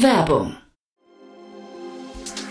Werbung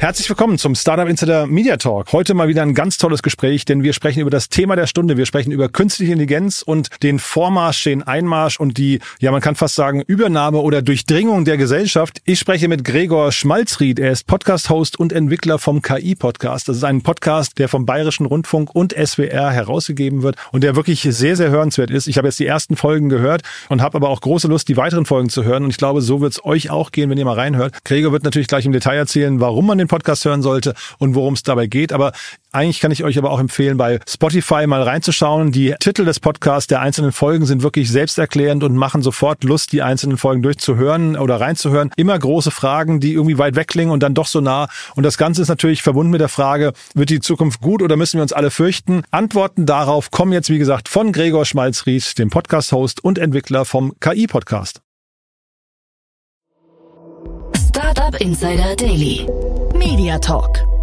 Herzlich willkommen zum Startup Insider Media Talk. Heute mal wieder ein ganz tolles Gespräch, denn wir sprechen über das Thema der Stunde. Wir sprechen über künstliche Intelligenz und den Vormarsch, den Einmarsch und die, ja, man kann fast sagen, Übernahme oder Durchdringung der Gesellschaft. Ich spreche mit Gregor Schmalzried. Er ist Podcast-Host und Entwickler vom KI-Podcast. Das ist ein Podcast, der vom Bayerischen Rundfunk und SWR herausgegeben wird und der wirklich sehr, sehr hörenswert ist. Ich habe jetzt die ersten Folgen gehört und habe aber auch große Lust, die weiteren Folgen zu hören. Und ich glaube, so wird es euch auch gehen, wenn ihr mal reinhört. Gregor wird natürlich gleich im Detail erzählen, warum man den den Podcast hören sollte und worum es dabei geht. Aber eigentlich kann ich euch aber auch empfehlen, bei Spotify mal reinzuschauen. Die Titel des Podcasts der einzelnen Folgen sind wirklich selbsterklärend und machen sofort Lust, die einzelnen Folgen durchzuhören oder reinzuhören. Immer große Fragen, die irgendwie weit weg klingen und dann doch so nah. Und das Ganze ist natürlich verbunden mit der Frage, wird die Zukunft gut oder müssen wir uns alle fürchten? Antworten darauf kommen jetzt, wie gesagt, von Gregor Schmalzried, dem Podcast-Host und Entwickler vom KI-Podcast. Startup Insider Daily. Media Talk.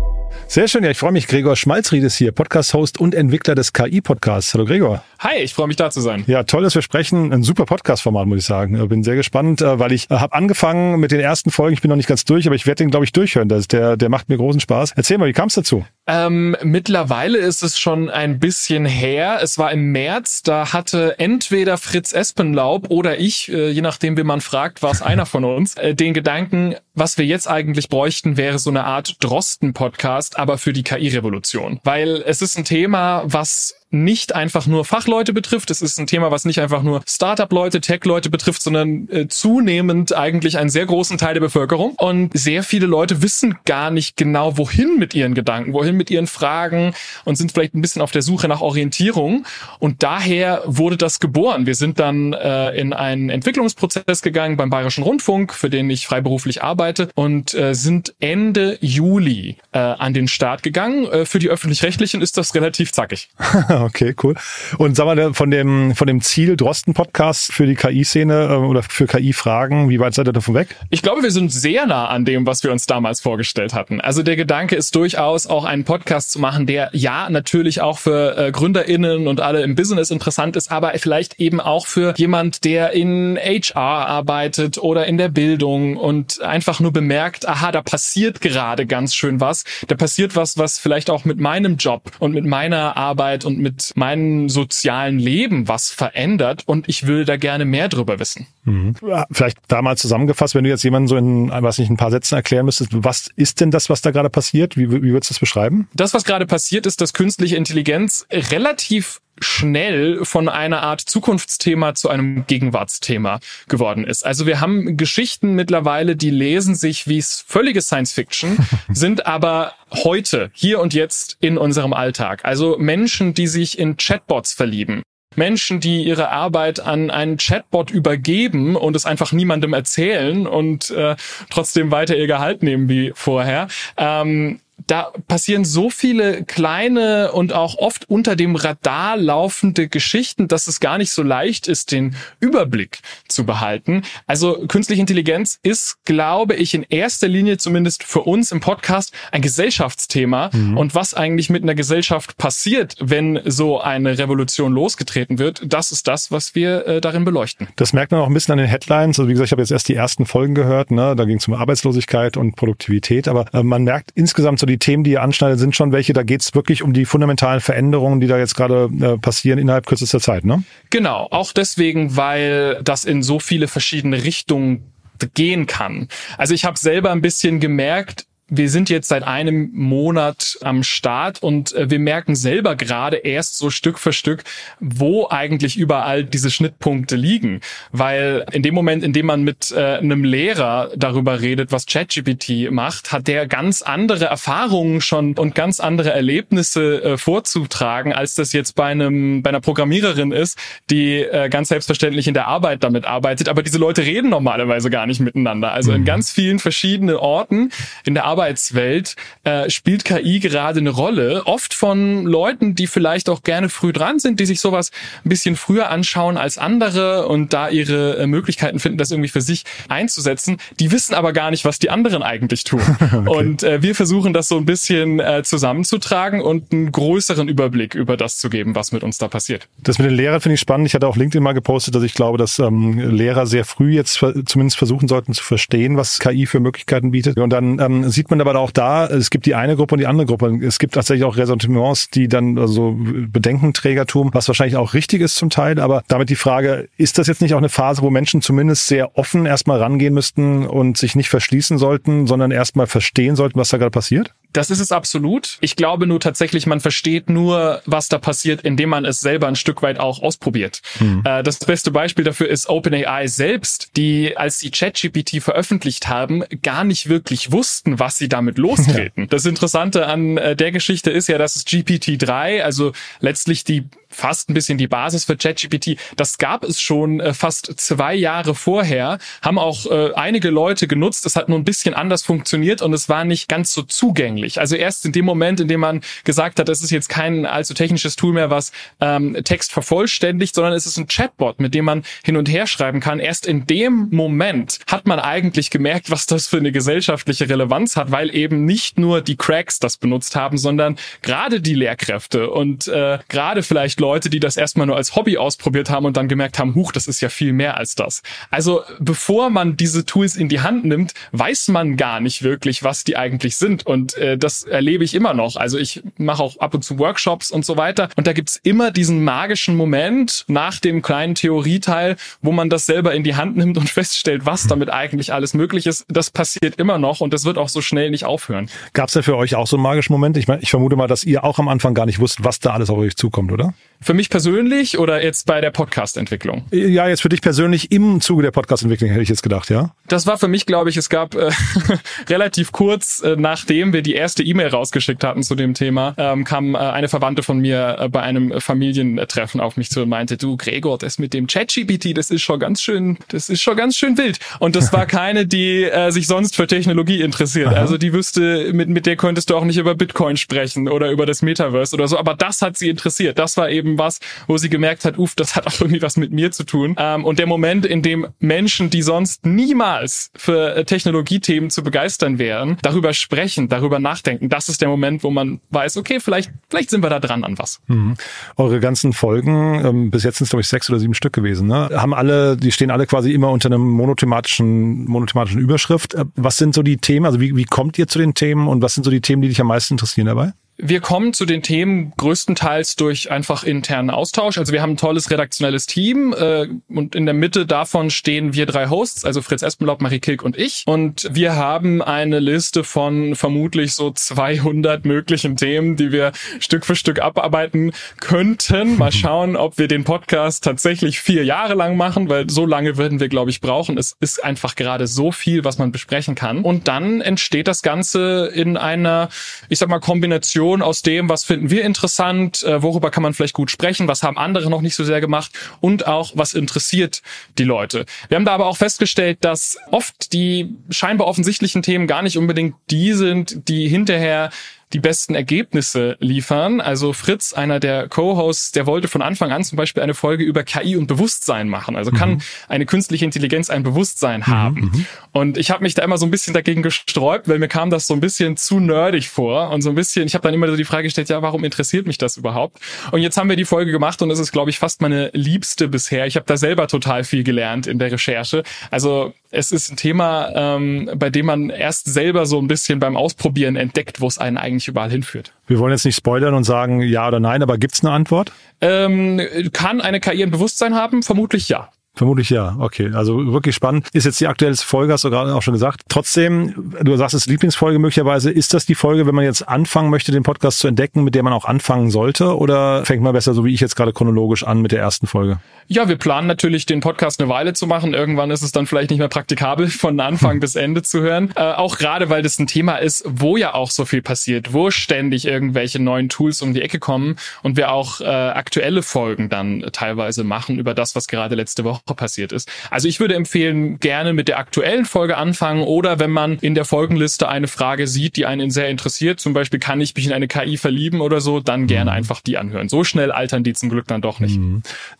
Sehr schön, ja, ich freue mich. Gregor Schmalzried ist hier, Podcast-Host und Entwickler des KI-Podcasts. Hallo Gregor. Hi, ich freue mich da zu sein. Ja, toll, dass wir sprechen. Ein super Podcast-Format, muss ich sagen. Bin sehr gespannt, äh, weil ich äh, habe angefangen mit den ersten Folgen. Ich bin noch nicht ganz durch, aber ich werde den, glaube ich, durchhören. Das, der, der macht mir großen Spaß. Erzähl mal, wie kam es dazu? Ähm, mittlerweile ist es schon ein bisschen her. Es war im März, da hatte entweder Fritz Espenlaub oder ich, äh, je nachdem, wie man fragt, war es einer von uns, äh, den Gedanken, was wir jetzt eigentlich bräuchten, wäre so eine Art Drosten-Podcast, aber für die KI-Revolution. Weil es ist ein Thema, was nicht einfach nur Fachleute betrifft. Es ist ein Thema, was nicht einfach nur Startup-Leute, Tech-Leute betrifft, sondern äh, zunehmend eigentlich einen sehr großen Teil der Bevölkerung. Und sehr viele Leute wissen gar nicht genau, wohin mit ihren Gedanken, wohin mit ihren Fragen und sind vielleicht ein bisschen auf der Suche nach Orientierung. Und daher wurde das geboren. Wir sind dann äh, in einen Entwicklungsprozess gegangen beim Bayerischen Rundfunk, für den ich freiberuflich arbeite, und äh, sind Ende Juli äh, an den Start gegangen. Äh, für die öffentlich-rechtlichen ist das relativ zackig. okay, cool. Und sag mal, von dem, von dem Ziel Drosten-Podcast für die KI-Szene äh, oder für KI-Fragen, wie weit seid ihr davon weg? Ich glaube, wir sind sehr nah an dem, was wir uns damals vorgestellt hatten. Also der Gedanke ist durchaus auch einen Podcast zu machen, der ja natürlich auch für äh, GründerInnen und alle im Business interessant ist, aber vielleicht eben auch für jemand, der in HR arbeitet oder in der Bildung und einfach nur bemerkt, aha, da passiert gerade ganz schön was. Da passiert was, was vielleicht auch mit meinem Job und mit meiner Arbeit und mit meinem sozialen Leben was verändert und ich will da gerne mehr drüber wissen. Mhm. Vielleicht da mal zusammengefasst, wenn du jetzt jemanden so in, was nicht, ein paar Sätzen erklären müsstest, was ist denn das, was da gerade passiert? Wie, wie würdest du das beschreiben? Das, was gerade passiert, ist, dass künstliche Intelligenz relativ schnell von einer Art Zukunftsthema zu einem Gegenwartsthema geworden ist. Also wir haben Geschichten mittlerweile, die lesen sich wie völlige Science Fiction, sind aber heute, hier und jetzt in unserem Alltag. Also Menschen, die sich in Chatbots verlieben. Menschen, die ihre Arbeit an einen Chatbot übergeben und es einfach niemandem erzählen und äh, trotzdem weiter ihr Gehalt nehmen wie vorher. Ähm, da passieren so viele kleine und auch oft unter dem Radar laufende Geschichten, dass es gar nicht so leicht ist, den Überblick zu behalten. Also künstliche Intelligenz ist, glaube ich, in erster Linie zumindest für uns im Podcast ein Gesellschaftsthema. Mhm. Und was eigentlich mit einer Gesellschaft passiert, wenn so eine Revolution losgetreten wird, das ist das, was wir äh, darin beleuchten. Das merkt man auch ein bisschen an den Headlines. Also wie gesagt, ich habe jetzt erst die ersten Folgen gehört. Ne? Da ging es um Arbeitslosigkeit und Produktivität. Aber äh, man merkt insgesamt so die Themen, die ihr anschneidet, sind schon welche, da geht es wirklich um die fundamentalen Veränderungen, die da jetzt gerade äh, passieren innerhalb kürzester Zeit, ne? Genau, auch deswegen, weil das in so viele verschiedene Richtungen gehen kann. Also ich habe selber ein bisschen gemerkt, wir sind jetzt seit einem Monat am Start und äh, wir merken selber gerade erst so Stück für Stück, wo eigentlich überall diese Schnittpunkte liegen. Weil in dem Moment, in dem man mit äh, einem Lehrer darüber redet, was ChatGPT macht, hat der ganz andere Erfahrungen schon und ganz andere Erlebnisse äh, vorzutragen, als das jetzt bei einem bei einer Programmiererin ist, die ganz selbstverständlich in der Arbeit damit arbeitet. Aber diese Leute reden normalerweise gar nicht miteinander. Also in ganz vielen verschiedenen Orten in der Arbeit Arbeitswelt äh, spielt KI gerade eine Rolle. Oft von Leuten, die vielleicht auch gerne früh dran sind, die sich sowas ein bisschen früher anschauen als andere und da ihre äh, Möglichkeiten finden, das irgendwie für sich einzusetzen. Die wissen aber gar nicht, was die anderen eigentlich tun. okay. Und äh, wir versuchen das so ein bisschen äh, zusammenzutragen und einen größeren Überblick über das zu geben, was mit uns da passiert. Das mit den Lehrern finde ich spannend. Ich hatte auch LinkedIn mal gepostet, dass ich glaube, dass ähm, Lehrer sehr früh jetzt zumindest versuchen sollten zu verstehen, was KI für Möglichkeiten bietet. Und dann ähm, sieht sieht man aber auch da, es gibt die eine Gruppe und die andere Gruppe. Es gibt tatsächlich auch Ressentiments, die dann also Bedenkenträgertum, was wahrscheinlich auch richtig ist zum Teil. Aber damit die Frage, ist das jetzt nicht auch eine Phase, wo Menschen zumindest sehr offen erstmal rangehen müssten und sich nicht verschließen sollten, sondern erstmal verstehen sollten, was da gerade passiert? Das ist es absolut. Ich glaube nur tatsächlich, man versteht nur, was da passiert, indem man es selber ein Stück weit auch ausprobiert. Mhm. das beste Beispiel dafür ist OpenAI selbst, die, als sie ChatGPT veröffentlicht haben, gar nicht wirklich wussten, was sie damit lostreten. Ja. Das Interessante an äh, der Geschichte ist ja, dass es GPT-3, also letztlich die fast ein bisschen die Basis für ChatGPT. Das gab es schon äh, fast zwei Jahre vorher, haben auch äh, einige Leute genutzt. Es hat nur ein bisschen anders funktioniert und es war nicht ganz so zugänglich. Also erst in dem Moment, in dem man gesagt hat, es ist jetzt kein allzu technisches Tool mehr, was ähm, Text vervollständigt, sondern es ist ein Chatbot, mit dem man hin und her schreiben kann. Erst in dem Moment hat man eigentlich gemerkt, was das für eine gesellschaftliche Relevanz hat, weil eben nicht nur die Cracks das benutzt haben, sondern gerade die Lehrkräfte und äh, gerade vielleicht Leute, die das erstmal nur als Hobby ausprobiert haben und dann gemerkt haben, huch, das ist ja viel mehr als das. Also bevor man diese Tools in die Hand nimmt, weiß man gar nicht wirklich, was die eigentlich sind. Und äh, das erlebe ich immer noch. Also ich mache auch ab und zu Workshops und so weiter. Und da gibt's immer diesen magischen Moment nach dem kleinen Theorieteil, wo man das selber in die Hand nimmt und feststellt, was damit eigentlich alles möglich ist. Das passiert immer noch und das wird auch so schnell nicht aufhören. Gab's da für euch auch so einen magischen Moment? Ich, mein, ich vermute mal, dass ihr auch am Anfang gar nicht wusst, was da alles auf euch zukommt, oder? Für mich persönlich oder jetzt bei der Podcast-Entwicklung? Ja, jetzt für dich persönlich im Zuge der Podcast-Entwicklung hätte ich jetzt gedacht, ja? Das war für mich, glaube ich, es gab äh, relativ kurz, äh, nachdem wir die erste E-Mail rausgeschickt hatten zu dem Thema, ähm, kam äh, eine Verwandte von mir äh, bei einem Familientreffen auf mich zu und meinte, du Gregor, das mit dem ChatGPT, das ist schon ganz schön, das ist schon ganz schön wild. Und das war keine, die äh, sich sonst für Technologie interessiert. Aha. Also die wüsste, mit, mit der könntest du auch nicht über Bitcoin sprechen oder über das Metaverse oder so. Aber das hat sie interessiert. Das war eben was, wo sie gemerkt hat, uff, das hat auch irgendwie was mit mir zu tun. Ähm, und der Moment, in dem Menschen, die sonst niemals für äh, Technologiethemen zu begeistern wären, darüber sprechen, darüber nachdenken, das ist der Moment, wo man weiß, okay, vielleicht, vielleicht sind wir da dran an was. Mhm. Eure ganzen Folgen, ähm, bis jetzt sind es glaube ich sechs oder sieben Stück gewesen, ne? haben alle, die stehen alle quasi immer unter einem monothematischen, monothematischen Überschrift. Äh, was sind so die Themen? Also wie, wie kommt ihr zu den Themen und was sind so die Themen, die dich am meisten interessieren dabei? Wir kommen zu den Themen größtenteils durch einfach internen Austausch. Also wir haben ein tolles redaktionelles Team äh, und in der Mitte davon stehen wir drei Hosts, also Fritz Espenlaub, Marie Kilk und ich. Und wir haben eine Liste von vermutlich so 200 möglichen Themen, die wir Stück für Stück abarbeiten könnten. Mal schauen, ob wir den Podcast tatsächlich vier Jahre lang machen, weil so lange würden wir, glaube ich, brauchen. Es ist einfach gerade so viel, was man besprechen kann. Und dann entsteht das Ganze in einer, ich sag mal, Kombination Kombination aus dem, was finden wir interessant, äh, worüber kann man vielleicht gut sprechen, was haben andere noch nicht so sehr gemacht und auch, was interessiert die Leute. Wir haben da aber auch festgestellt, dass oft die scheinbar offensichtlichen Themen gar nicht unbedingt die sind, die hinterher die besten Ergebnisse liefern. Also Fritz, einer der Co-Hosts, der wollte von Anfang an zum Beispiel eine Folge über KI und Bewusstsein machen. Also kann mhm. eine künstliche Intelligenz ein Bewusstsein mhm, haben. Mhm. Und ich habe mich da immer so ein bisschen dagegen gesträubt, weil mir kam das so ein bisschen zu nerdig vor und so ein bisschen, ich habe dann immer so die Frage gestellt, ja, warum interessiert mich das überhaupt? Und jetzt haben wir die Folge gemacht und es ist, glaube ich, fast meine liebste bisher. Ich habe da selber total viel gelernt in der Recherche. Also es ist ein Thema, ähm, bei dem man erst selber so ein bisschen beim Ausprobieren entdeckt, wo es einen eigentlich überall hinführt. Wir wollen jetzt nicht spoilern und sagen ja oder nein, aber gibt's eine Antwort? Ähm, kann eine KI ein Bewusstsein haben? Vermutlich ja. Vermutlich ja. Okay, also wirklich spannend. Ist jetzt die aktuelle Folge, hast du gerade auch schon gesagt. Trotzdem, du sagst es Lieblingsfolge möglicherweise. Ist das die Folge, wenn man jetzt anfangen möchte, den Podcast zu entdecken, mit der man auch anfangen sollte? Oder fängt man besser, so wie ich jetzt gerade chronologisch an mit der ersten Folge? Ja, wir planen natürlich, den Podcast eine Weile zu machen. Irgendwann ist es dann vielleicht nicht mehr praktikabel, von Anfang bis Ende zu hören. Äh, auch gerade, weil das ein Thema ist, wo ja auch so viel passiert, wo ständig irgendwelche neuen Tools um die Ecke kommen und wir auch äh, aktuelle Folgen dann teilweise machen über das, was gerade letzte Woche passiert ist. Also ich würde empfehlen, gerne mit der aktuellen Folge anfangen oder wenn man in der Folgenliste eine Frage sieht, die einen sehr interessiert, zum Beispiel kann ich mich in eine KI verlieben oder so, dann gerne mhm. einfach die anhören. So schnell altern die zum Glück dann doch nicht.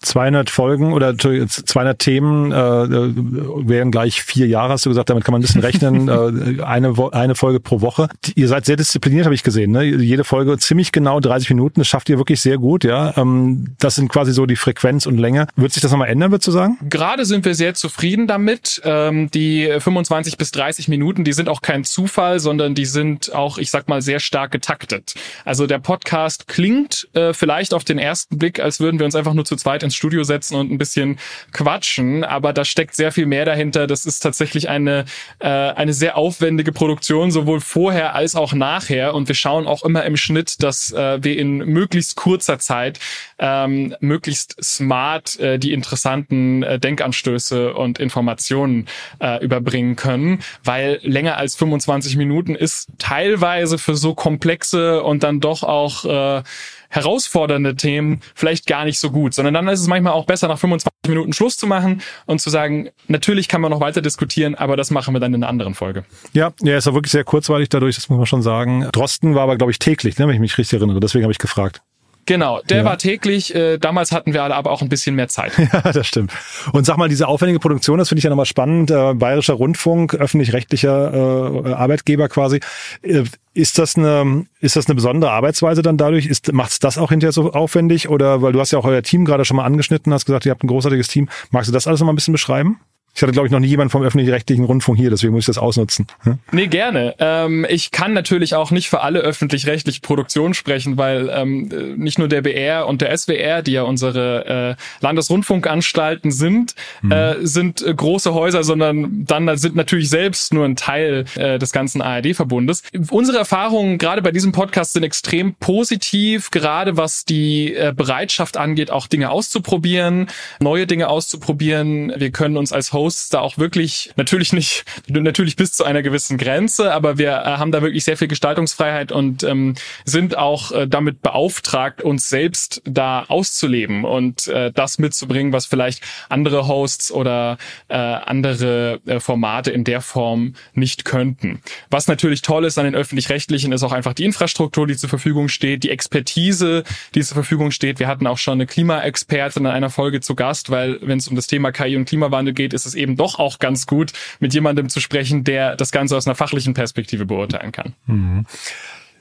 200 mhm. Folgen oder 200 Themen äh, wären gleich vier Jahre, hast du gesagt, damit kann man ein bisschen rechnen. äh, eine, eine Folge pro Woche. Ihr seid sehr diszipliniert, habe ich gesehen. Ne? Jede Folge ziemlich genau 30 Minuten, das schafft ihr wirklich sehr gut. ja. Ähm, das sind quasi so die Frequenz und Länge. Wird sich das nochmal ändern, würdest du sagen? Gerade sind wir sehr zufrieden damit. Ähm, die 25 bis 30 Minuten, die sind auch kein Zufall, sondern die sind auch, ich sag mal, sehr stark getaktet. Also der Podcast klingt äh, vielleicht auf den ersten Blick, als würden wir uns einfach nur zu zweit ins Studio setzen und ein bisschen quatschen, aber da steckt sehr viel mehr dahinter. Das ist tatsächlich eine, äh, eine sehr aufwendige Produktion, sowohl vorher als auch nachher. Und wir schauen auch immer im Schnitt, dass äh, wir in möglichst kurzer Zeit ähm, möglichst smart äh, die interessanten äh, Denkanstöße und Informationen äh, überbringen können, weil länger als 25 Minuten ist teilweise für so komplexe und dann doch auch äh, herausfordernde Themen vielleicht gar nicht so gut, sondern dann ist es manchmal auch besser, nach 25 Minuten Schluss zu machen und zu sagen, natürlich kann man noch weiter diskutieren, aber das machen wir dann in einer anderen Folge. Ja, ja, ist auch wirklich sehr kurzweilig dadurch, das muss man schon sagen. Drosten war aber, glaube ich, täglich, ne, wenn ich mich richtig erinnere. Deswegen habe ich gefragt. Genau, der ja. war täglich. Äh, damals hatten wir alle aber auch ein bisschen mehr Zeit. Ja, das stimmt. Und sag mal, diese aufwendige Produktion, das finde ich ja nochmal spannend. Äh, Bayerischer Rundfunk, öffentlich-rechtlicher äh, Arbeitgeber quasi. Äh, ist das eine, ist das eine besondere Arbeitsweise dann dadurch? Ist, macht's das auch hinterher so aufwendig? Oder, weil du hast ja auch euer Team gerade schon mal angeschnitten, hast gesagt, ihr habt ein großartiges Team. Magst du das alles noch mal ein bisschen beschreiben? Ich hatte, glaube ich, noch nie jemand vom öffentlich-rechtlichen Rundfunk hier, deswegen muss ich das ausnutzen. Hm? Nee, gerne. Ähm, ich kann natürlich auch nicht für alle öffentlich-rechtliche Produktionen sprechen, weil ähm, nicht nur der BR und der SWR, die ja unsere äh, Landesrundfunkanstalten sind, mhm. äh, sind äh, große Häuser, sondern dann sind natürlich selbst nur ein Teil äh, des ganzen ARD-Verbundes. Unsere Erfahrungen gerade bei diesem Podcast sind extrem positiv, gerade was die äh, Bereitschaft angeht, auch Dinge auszuprobieren, neue Dinge auszuprobieren. Wir können uns als Host Hosts da auch wirklich, natürlich nicht, natürlich bis zu einer gewissen Grenze, aber wir äh, haben da wirklich sehr viel Gestaltungsfreiheit und ähm, sind auch äh, damit beauftragt, uns selbst da auszuleben und äh, das mitzubringen, was vielleicht andere Hosts oder äh, andere äh, Formate in der Form nicht könnten. Was natürlich toll ist an den öffentlich-rechtlichen, ist auch einfach die Infrastruktur, die zur Verfügung steht, die Expertise, die zur Verfügung steht. Wir hatten auch schon eine Klimaexpertin in einer Folge zu Gast, weil wenn es um das Thema KI und Klimawandel geht, ist es eben doch auch ganz gut, mit jemandem zu sprechen, der das Ganze aus einer fachlichen Perspektive beurteilen kann. Mhm.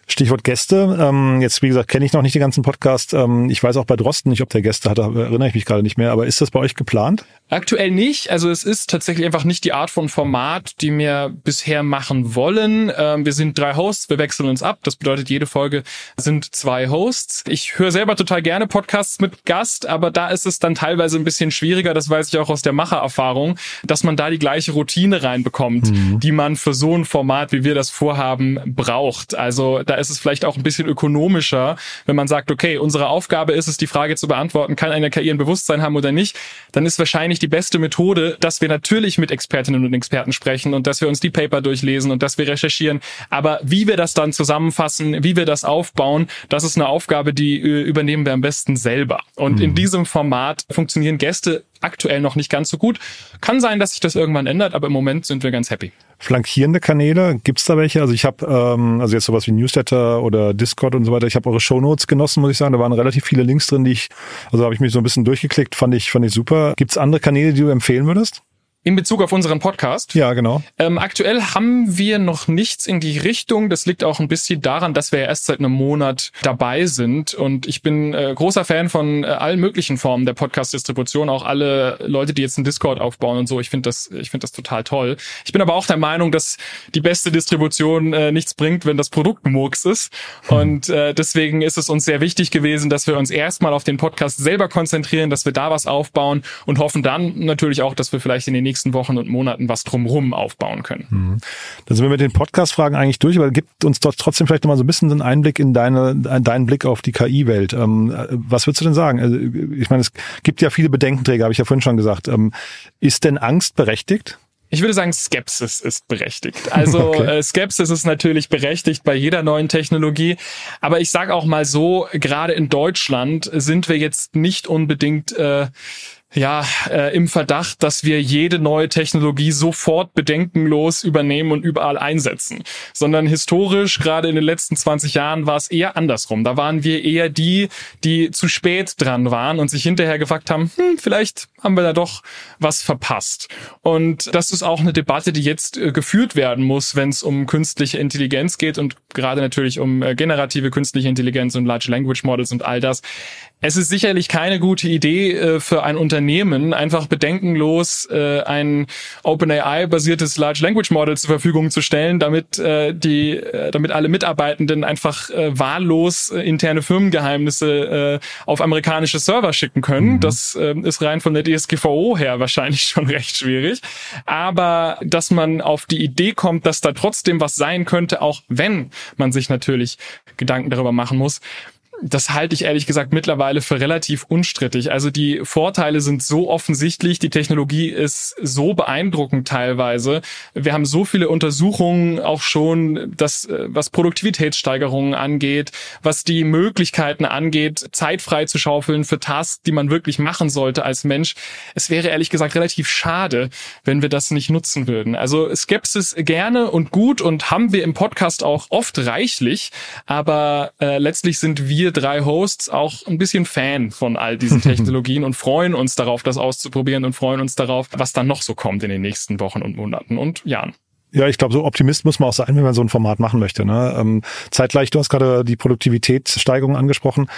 Stichwort Gäste. Ähm, jetzt, wie gesagt, kenne ich noch nicht den ganzen Podcast. Ähm, ich weiß auch bei Drosten nicht, ob der Gäste hat, erinnere ich mich gerade nicht mehr. Aber ist das bei euch geplant? Aktuell nicht. Also es ist tatsächlich einfach nicht die Art von Format, die wir bisher machen wollen. Ähm, wir sind drei Hosts, wir wechseln uns ab. Das bedeutet, jede Folge sind zwei Hosts. Ich höre selber total gerne Podcasts mit Gast, aber da ist es dann teilweise ein bisschen schwieriger. Das weiß ich auch aus der Machererfahrung, dass man da die gleiche Routine reinbekommt, mhm. die man für so ein Format, wie wir das vorhaben, braucht. Also da ist es vielleicht auch ein bisschen ökonomischer, wenn man sagt, okay, unsere Aufgabe ist es, die Frage zu beantworten, kann eine KI ein Bewusstsein haben oder nicht, dann ist wahrscheinlich die beste Methode, dass wir natürlich mit Expertinnen und Experten sprechen und dass wir uns die Paper durchlesen und dass wir recherchieren. Aber wie wir das dann zusammenfassen, wie wir das aufbauen, das ist eine Aufgabe, die äh, übernehmen wir am besten selber. Und mhm. in diesem Format funktionieren Gäste aktuell noch nicht ganz so gut. Kann sein, dass sich das irgendwann ändert, aber im Moment sind wir ganz happy. Flankierende Kanäle, gibt's da welche? Also ich habe, ähm, also jetzt sowas wie Newsletter oder Discord und so weiter, ich habe eure Shownotes genossen, muss ich sagen. Da waren relativ viele Links drin, die ich, also habe ich mich so ein bisschen durchgeklickt, fand ich, fand ich super. Gibt's andere Kanäle, die du empfehlen würdest? In Bezug auf unseren Podcast? Ja, genau. Ähm, aktuell haben wir noch nichts in die Richtung. Das liegt auch ein bisschen daran, dass wir ja erst seit einem Monat dabei sind. Und ich bin äh, großer Fan von äh, allen möglichen Formen der Podcast-Distribution, auch alle Leute, die jetzt einen Discord aufbauen und so. Ich finde das, ich finde das total toll. Ich bin aber auch der Meinung, dass die beste Distribution äh, nichts bringt, wenn das Produkt Murks ist. Und äh, deswegen ist es uns sehr wichtig gewesen, dass wir uns erstmal auf den Podcast selber konzentrieren, dass wir da was aufbauen und hoffen dann natürlich auch, dass wir vielleicht in den nächsten Wochen und Monaten was drumherum aufbauen können. Mhm. Dann sind wir mit den Podcast-Fragen eigentlich durch, aber gibt uns doch trotzdem vielleicht nochmal so ein bisschen einen Einblick in deine, deinen Blick auf die KI-Welt. Ähm, was würdest du denn sagen? Also, ich meine, es gibt ja viele Bedenkenträger, habe ich ja vorhin schon gesagt. Ähm, ist denn Angst berechtigt? Ich würde sagen, Skepsis ist berechtigt. Also okay. äh, Skepsis ist natürlich berechtigt bei jeder neuen Technologie. Aber ich sage auch mal so, gerade in Deutschland sind wir jetzt nicht unbedingt äh, ja, äh, im Verdacht, dass wir jede neue Technologie sofort bedenkenlos übernehmen und überall einsetzen. Sondern historisch, gerade in den letzten 20 Jahren, war es eher andersrum. Da waren wir eher die, die zu spät dran waren und sich hinterher gefragt haben, hm, vielleicht haben wir da doch was verpasst. Und das ist auch eine Debatte, die jetzt äh, geführt werden muss, wenn es um künstliche Intelligenz geht und gerade natürlich um äh, generative künstliche Intelligenz und Large Language Models und all das. Es ist sicherlich keine gute Idee äh, für ein Unternehmen, einfach bedenkenlos äh, ein OpenAI-basiertes Large Language Model zur Verfügung zu stellen, damit äh, die, damit alle Mitarbeitenden einfach wahllos interne Firmengeheimnisse auf amerikanische Server schicken können. Mhm. Das ist rein von der DSGVO her wahrscheinlich schon recht schwierig. Aber dass man auf die Idee kommt, dass da trotzdem was sein könnte, auch wenn man sich natürlich Gedanken darüber machen muss, das halte ich ehrlich gesagt mittlerweile für relativ unstrittig. Also die Vorteile sind so offensichtlich, die Technologie ist so beeindruckend teilweise. Wir haben so viele Untersuchungen auch schon, das, äh, was Produktivitätssteigerungen angeht, was die Möglichkeiten angeht, Zeit frei zu schaufeln für Tasks, die man wirklich machen sollte als Mensch. Es wäre ehrlich gesagt relativ schade, wenn wir das nicht nutzen würden. Also Skepsis gerne und gut und haben wir im Podcast auch oft reichlich, aber äh, letztlich sind wir drei Hosts auch ein bisschen Fan von all diesen Technologien und freuen uns darauf, das auszuprobieren und freuen uns darauf, was dann noch so kommt in den nächsten Wochen und Monaten und Jahren. Ja, ich glaube, so Optimist muss man auch sein, wenn man so ein Format machen möchte. Ne? Ähm, zeitgleich, du hast gerade die Produktivitätssteigerung angesprochen.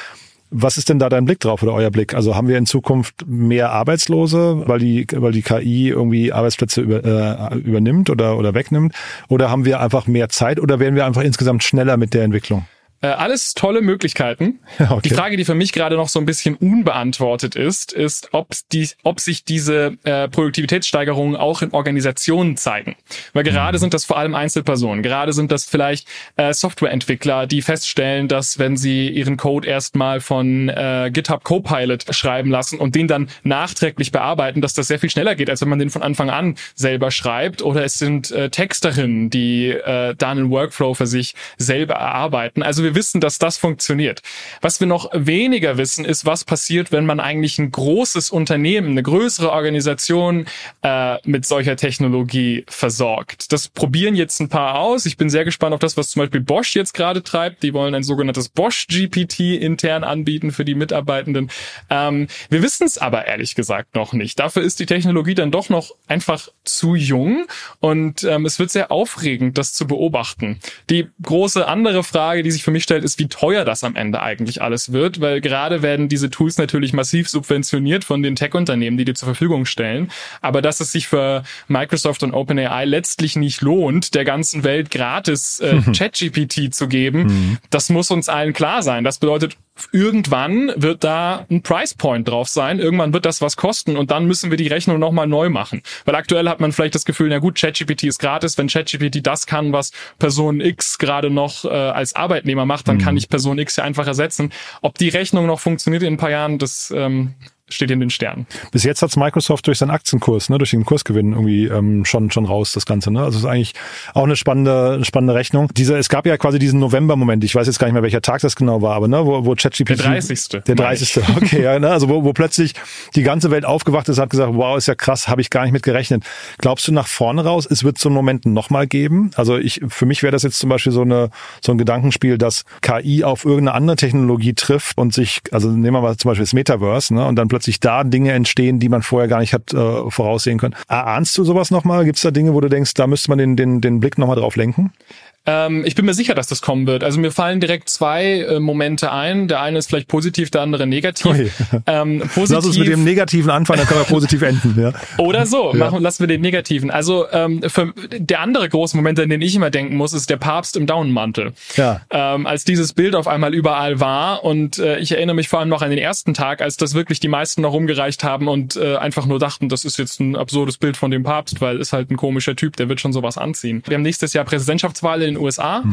Was ist denn da dein Blick drauf oder euer Blick? Also haben wir in Zukunft mehr Arbeitslose, weil die, weil die KI irgendwie Arbeitsplätze über, äh, übernimmt oder, oder wegnimmt? Oder haben wir einfach mehr Zeit oder werden wir einfach insgesamt schneller mit der Entwicklung? Äh, alles tolle Möglichkeiten. Okay. Die Frage, die für mich gerade noch so ein bisschen unbeantwortet ist, ist, ob, die, ob sich diese äh, Produktivitätssteigerungen auch in Organisationen zeigen. Weil gerade mhm. sind das vor allem Einzelpersonen. Gerade sind das vielleicht äh, Softwareentwickler, die feststellen, dass wenn sie ihren Code erstmal von äh, GitHub Copilot schreiben lassen und den dann nachträglich bearbeiten, dass das sehr viel schneller geht, als wenn man den von Anfang an selber schreibt. Oder es sind äh, Texterinnen, die äh, da einen Workflow für sich selber erarbeiten. Also wir wissen, dass das funktioniert. Was wir noch weniger wissen, ist, was passiert, wenn man eigentlich ein großes Unternehmen, eine größere Organisation äh, mit solcher Technologie versorgt. Das probieren jetzt ein paar aus. Ich bin sehr gespannt auf das, was zum Beispiel Bosch jetzt gerade treibt. Die wollen ein sogenanntes Bosch GPT intern anbieten für die Mitarbeitenden. Ähm, wir wissen es aber ehrlich gesagt noch nicht. Dafür ist die Technologie dann doch noch einfach zu jung und ähm, es wird sehr aufregend, das zu beobachten. Die große andere Frage, die sich für mich stellt, ist, wie teuer das am Ende eigentlich alles wird, weil gerade werden diese Tools natürlich massiv subventioniert von den Tech-Unternehmen, die die zur Verfügung stellen. Aber dass es sich für Microsoft und OpenAI letztlich nicht lohnt, der ganzen Welt gratis äh, ChatGPT zu geben, mhm. das muss uns allen klar sein. Das bedeutet, irgendwann wird da ein Price Point drauf sein, irgendwann wird das was kosten und dann müssen wir die Rechnung nochmal neu machen. Weil aktuell hat man vielleicht das Gefühl, na gut, ChatGPT ist gratis, wenn ChatGPT das kann, was Person X gerade noch äh, als Arbeitnehmer macht, dann mhm. kann ich Person X ja einfach ersetzen. Ob die Rechnung noch funktioniert in ein paar Jahren, das ähm, steht in den Sternen. Bis jetzt hat's Microsoft durch seinen Aktienkurs, ne, durch den Kursgewinn irgendwie ähm, schon schon raus das Ganze. Ne? Also es ist eigentlich auch eine spannende spannende Rechnung. Dieser, es gab ja quasi diesen November-Moment. Ich weiß jetzt gar nicht mehr, welcher Tag das genau war, aber ne, wo, wo ChatGPT der 30. Der 30. Okay, ja, ne? also wo, wo plötzlich die ganze Welt aufgewacht ist, hat gesagt, wow, ist ja krass, habe ich gar nicht mit gerechnet. Glaubst du nach vorne raus, es wird so einen Moment nochmal geben? Also ich, für mich wäre das jetzt zum Beispiel so eine so ein Gedankenspiel, dass KI auf irgendeine andere Technologie trifft und sich, also nehmen wir mal zum Beispiel das Metaverse, ne, und dann plötzlich da Dinge entstehen, die man vorher gar nicht hat äh, voraussehen können. Ahnst du sowas nochmal? Gibt es da Dinge, wo du denkst, da müsste man den, den, den Blick nochmal drauf lenken? Ähm, ich bin mir sicher, dass das kommen wird. Also mir fallen direkt zwei äh, Momente ein. Der eine ist vielleicht positiv, der andere negativ. Okay. Ähm, positiv Lass uns mit dem negativen anfangen, dann können wir positiv enden. Ja. Oder so, Ja. machen, lassen wir den negativen. Also ähm, für, der andere große Moment, an den ich immer denken muss, ist der Papst im Daunenmantel. Ja. Ähm, als dieses Bild auf einmal überall war und äh, ich erinnere mich vor allem noch an den ersten Tag, als das wirklich die meisten noch rumgereicht haben und äh, einfach nur dachten, das ist jetzt ein absurdes Bild von dem Papst, weil ist halt ein komischer Typ, der wird schon sowas anziehen. Wir haben nächstes Jahr Präsidentschaftswahl in den USA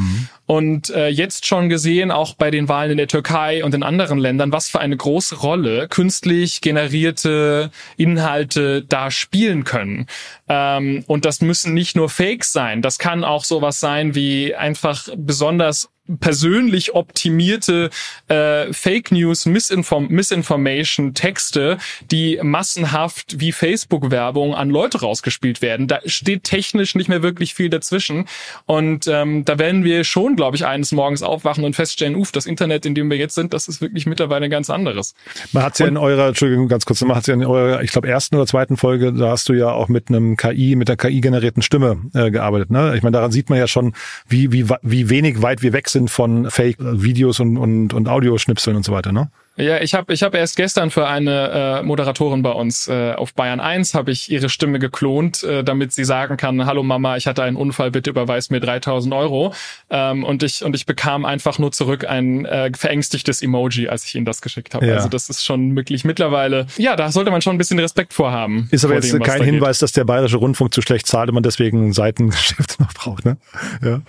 und äh, jetzt schon gesehen, auch bei den Wahlen in der Türkei und in anderen Ländern, was für eine große Rolle künstlich generierte Inhalte da spielen können. Ähm, und das müssen nicht nur Fakes sein, das kann auch sowas sein wie einfach besonders persönlich optimierte äh, Fake News, Misinform Misinformation Texte, die massenhaft wie Facebook-Werbung an Leute rausgespielt werden. Da steht technisch nicht mehr wirklich viel dazwischen. Und ähm, da werden wir schon, glaube ich, eines Morgens aufwachen und feststellen, uff, das Internet, in dem wir jetzt sind, das ist wirklich mittlerweile ein ganz anderes. Man hat ja in eurer, Entschuldigung, ganz kurz, man hat ja in eurer, ich glaube, ersten oder zweiten Folge, da hast du ja auch mit einem KI, mit der KI-generierten Stimme äh, gearbeitet. Ne? Ich meine, daran sieht man ja schon, wie, wie, wie wenig weit wir weg sind von Fake-Videos und, und, und Audioschnipseln und so weiter, ne? Ja, ich habe ich hab erst gestern für eine äh, Moderatorin bei uns äh, auf Bayern 1 habe ich ihre Stimme geklont, äh, damit sie sagen kann, hallo Mama, ich hatte einen Unfall, bitte überweis mir 3000 Euro. Ähm, und ich und ich bekam einfach nur zurück ein äh, verängstigtes Emoji, als ich ihnen das geschickt habe. Ja. Also das ist schon wirklich mittlerweile, ja, da sollte man schon ein bisschen Respekt vorhaben. Ist aber vor jetzt dem, kein da geht. Hinweis, dass der Bayerische Rundfunk zu schlecht zahlt und man deswegen Seitengeschäfte noch braucht, ne? Ja.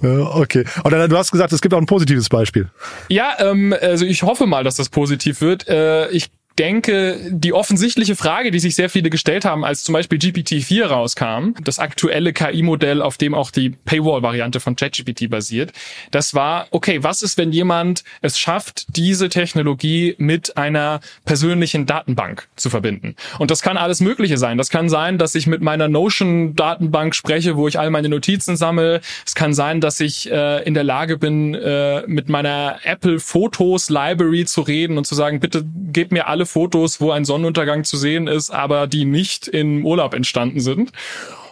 ja okay. Und dann, du hast gesagt, es gibt auch ein positives Beispiel. Ja, ähm, also ich hoffe mal, dass das positiv wird. Äh, ich denke, die offensichtliche Frage, die sich sehr viele gestellt haben, als zum Beispiel GPT-4 rauskam, das aktuelle KI-Modell, auf dem auch die Paywall-Variante von ChatGPT basiert, das war, okay, was ist, wenn jemand es schafft, diese Technologie mit einer persönlichen Datenbank zu verbinden? Und das kann alles Mögliche sein. Das kann sein, dass ich mit meiner Notion-Datenbank spreche, wo ich all meine Notizen sammle. Es kann sein, dass ich äh, in der Lage bin, äh, mit meiner Apple Fotos Library zu reden und zu sagen, bitte gebt mir alle Fotos, wo ein Sonnenuntergang zu sehen ist, aber die nicht im Urlaub entstanden sind.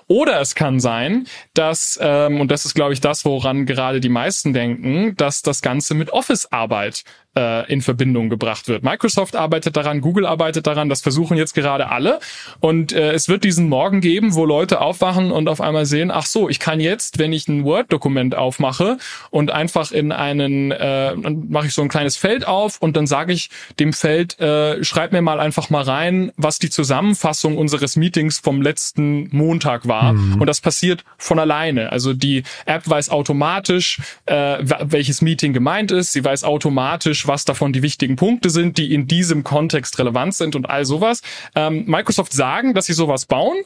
Oder es kann sein, dass, ähm, und das ist, glaube ich, das, woran gerade die meisten denken, dass das Ganze mit Office-Arbeit äh, in Verbindung gebracht wird. Microsoft arbeitet daran, Google arbeitet daran, das versuchen jetzt gerade alle. Und äh, es wird diesen Morgen geben, wo Leute aufwachen und auf einmal sehen, ach so, ich kann jetzt, wenn ich ein Word-Dokument aufmache und einfach in einen, äh, dann mache ich so ein kleines Feld auf und dann sage ich dem Feld, äh, schreib mir mal einfach mal rein, was die Zusammenfassung unseres Meetings vom letzten Montag war. Und das passiert von alleine. Also die App weiß automatisch, äh, welches Meeting gemeint ist. Sie weiß automatisch, was davon die wichtigen Punkte sind, die in diesem Kontext relevant sind und all sowas. Ähm, Microsoft sagen, dass sie sowas bauen.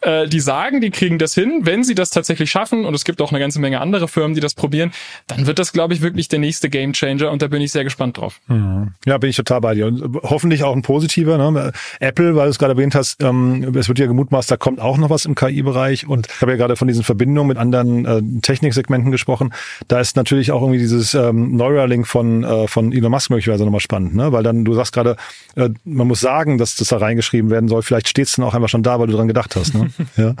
Äh, die sagen, die kriegen das hin. Wenn sie das tatsächlich schaffen, und es gibt auch eine ganze Menge andere Firmen, die das probieren, dann wird das, glaube ich, wirklich der nächste Gamechanger und da bin ich sehr gespannt drauf. Ja, bin ich total bei dir. Und hoffentlich auch ein positiver. Ne? Apple, weil du es gerade erwähnt hast, ähm, es wird ja gemutmaßt, da kommt auch noch was im KI-Bereich. Und ich habe ja gerade von diesen Verbindungen mit anderen äh, Techniksegmenten gesprochen. Da ist natürlich auch irgendwie dieses ähm, Neuralink von, äh, von Elon Musk möglicherweise nochmal spannend, ne? Weil dann, du sagst gerade, äh, man muss sagen, dass das da reingeschrieben werden soll. Vielleicht steht es dann auch einfach schon da, weil du dran gedacht hast. Ne? ja.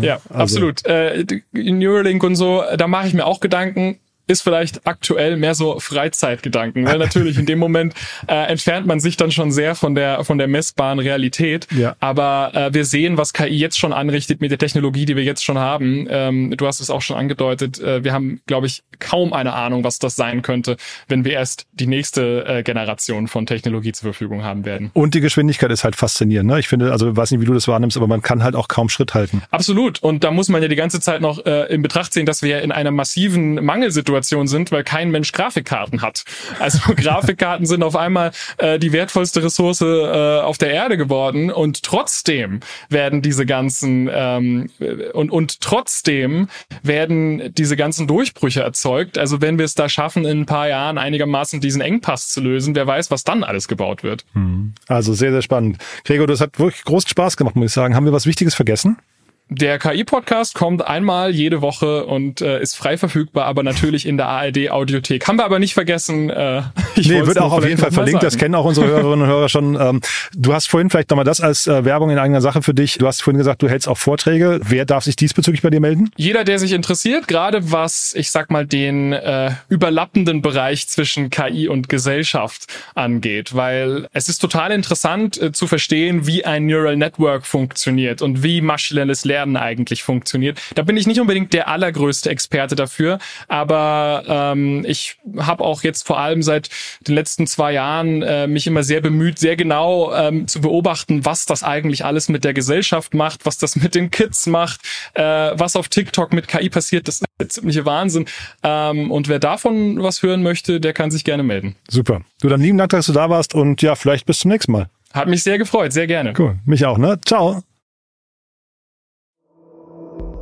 Ja, absolut. Äh, Neuralink und so, da mache ich mir auch Gedanken. Ist vielleicht aktuell mehr so Freizeitgedanken, weil natürlich in dem Moment äh, entfernt man sich dann schon sehr von der von der messbaren Realität. Ja. Aber äh, wir sehen, was KI jetzt schon anrichtet mit der Technologie, die wir jetzt schon haben. Ähm, du hast es auch schon angedeutet. Äh, wir haben, glaube ich, kaum eine Ahnung, was das sein könnte, wenn wir erst die nächste äh, Generation von Technologie zur Verfügung haben werden. Und die Geschwindigkeit ist halt faszinierend. Ne? Ich finde, also ich weiß nicht, wie du das wahrnimmst, aber man kann halt auch kaum Schritt halten. Absolut. Und da muss man ja die ganze Zeit noch äh, in Betracht ziehen, dass wir ja in einer massiven Mangelsituation sind, weil kein Mensch Grafikkarten hat. Also Grafikkarten sind auf einmal äh, die wertvollste Ressource äh, auf der Erde geworden und trotzdem werden diese ganzen ähm, und und trotzdem werden diese ganzen Durchbrüche erzeugt. Also wenn wir es da schaffen, in ein paar Jahren einigermaßen diesen Engpass zu lösen, wer weiß, was dann alles gebaut wird. Also sehr, sehr spannend. Gregor, das hat wirklich großen Spaß gemacht, muss ich sagen. Haben wir was Wichtiges vergessen? Der KI-Podcast kommt einmal jede Woche und äh, ist frei verfügbar, aber natürlich in der ARD-Audiothek. Haben wir aber nicht vergessen. Äh, ich nee, wird auch auf jeden Fall verlinkt. Das kennen auch unsere Hörerinnen und Hörer schon. Ähm, du hast vorhin vielleicht nochmal das als äh, Werbung in eigener Sache für dich. Du hast vorhin gesagt, du hältst auch Vorträge. Wer darf sich diesbezüglich bei dir melden? Jeder, der sich interessiert, gerade was, ich sag mal, den äh, überlappenden Bereich zwischen KI und Gesellschaft angeht. Weil es ist total interessant äh, zu verstehen, wie ein Neural Network funktioniert und wie maschinelles Lernen Lernen eigentlich funktioniert. Da bin ich nicht unbedingt der allergrößte Experte dafür, aber ähm, ich habe auch jetzt vor allem seit den letzten zwei Jahren äh, mich immer sehr bemüht, sehr genau ähm, zu beobachten, was das eigentlich alles mit der Gesellschaft macht, was das mit den Kids macht, äh, was auf TikTok mit KI passiert. Das ist der ziemliche Wahnsinn. Ähm, und wer davon was hören möchte, der kann sich gerne melden. Super. Du, dann lieben Dank, dass du da warst und ja, vielleicht bis zum nächsten Mal. Hat mich sehr gefreut, sehr gerne. Cool, mich auch, ne? Ciao.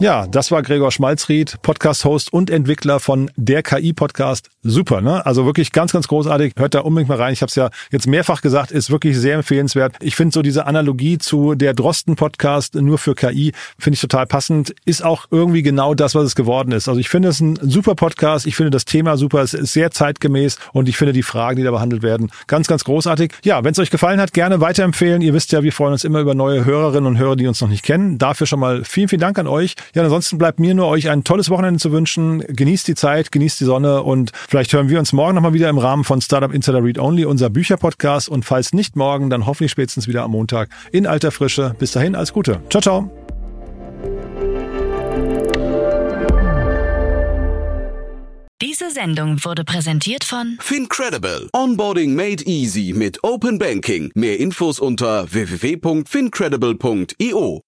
Ja, das war Gregor Schmalzried, Podcast-Host und Entwickler von der KI-Podcast. Super, ne? Also wirklich ganz, ganz großartig. Hört da unbedingt mal rein. Ich habe es ja jetzt mehrfach gesagt, ist wirklich sehr empfehlenswert. Ich finde so diese Analogie zu der Drosten-Podcast nur für KI, finde ich total passend. Ist auch irgendwie genau das, was es geworden ist. Also ich finde es ein super Podcast. Ich finde das Thema super. Es ist sehr zeitgemäß und ich finde die Fragen, die da behandelt werden, ganz, ganz großartig. Ja, wenn es euch gefallen hat, gerne weiterempfehlen. Ihr wisst ja, wir freuen uns immer über neue Hörerinnen und Hörer, die uns noch nicht kennen. Dafür schon mal vielen, vielen Dank an euch. Ja, ansonsten bleibt mir nur euch ein tolles Wochenende zu wünschen. Genießt die Zeit, genießt die Sonne und vielleicht hören wir uns morgen nochmal wieder im Rahmen von Startup Insider Read Only, unser Bücherpodcast. Und falls nicht morgen, dann hoffentlich spätestens wieder am Montag in alter Frische. Bis dahin, alles Gute. Ciao, ciao. Diese Sendung wurde präsentiert von Fincredible. Onboarding made easy mit Open Banking. Mehr Infos unter www.fincredible.io.